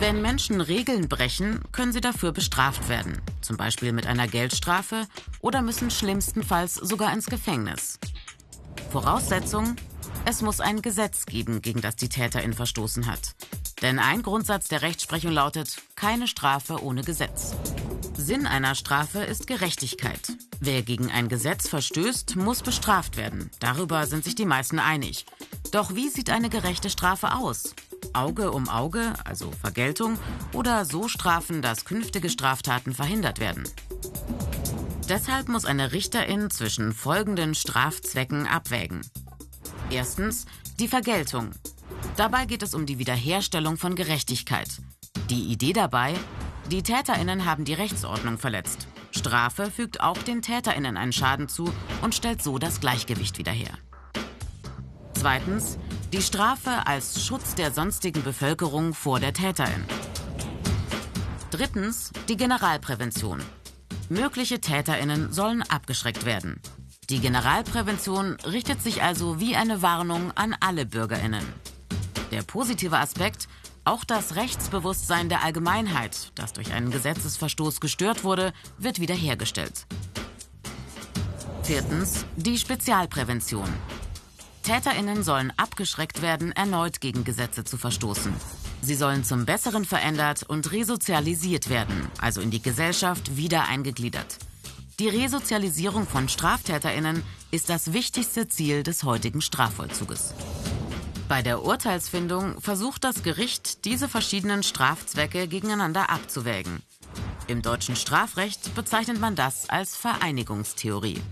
Wenn Menschen Regeln brechen, können sie dafür bestraft werden, zum Beispiel mit einer Geldstrafe oder müssen schlimmstenfalls sogar ins Gefängnis. Voraussetzung, es muss ein Gesetz geben, gegen das die Täterin verstoßen hat. Denn ein Grundsatz der Rechtsprechung lautet, keine Strafe ohne Gesetz. Sinn einer Strafe ist Gerechtigkeit. Wer gegen ein Gesetz verstößt, muss bestraft werden. Darüber sind sich die meisten einig. Doch wie sieht eine gerechte Strafe aus? Auge um Auge, also Vergeltung, oder so Strafen, dass künftige Straftaten verhindert werden. Deshalb muss eine Richterin zwischen folgenden Strafzwecken abwägen. Erstens die Vergeltung. Dabei geht es um die Wiederherstellung von Gerechtigkeit. Die Idee dabei, die Täterinnen haben die Rechtsordnung verletzt. Strafe fügt auch den Täterinnen einen Schaden zu und stellt so das Gleichgewicht wieder her. Zweitens die Strafe als Schutz der sonstigen Bevölkerung vor der Täterin. Drittens die Generalprävention. Mögliche Täterinnen sollen abgeschreckt werden. Die Generalprävention richtet sich also wie eine Warnung an alle Bürgerinnen. Der positive Aspekt, auch das Rechtsbewusstsein der Allgemeinheit, das durch einen Gesetzesverstoß gestört wurde, wird wiederhergestellt. Viertens, die Spezialprävention. Täterinnen sollen abgeschreckt werden, erneut gegen Gesetze zu verstoßen. Sie sollen zum Besseren verändert und resozialisiert werden, also in die Gesellschaft wieder eingegliedert. Die Resozialisierung von Straftäterinnen ist das wichtigste Ziel des heutigen Strafvollzuges. Bei der Urteilsfindung versucht das Gericht, diese verschiedenen Strafzwecke gegeneinander abzuwägen. Im deutschen Strafrecht bezeichnet man das als Vereinigungstheorie.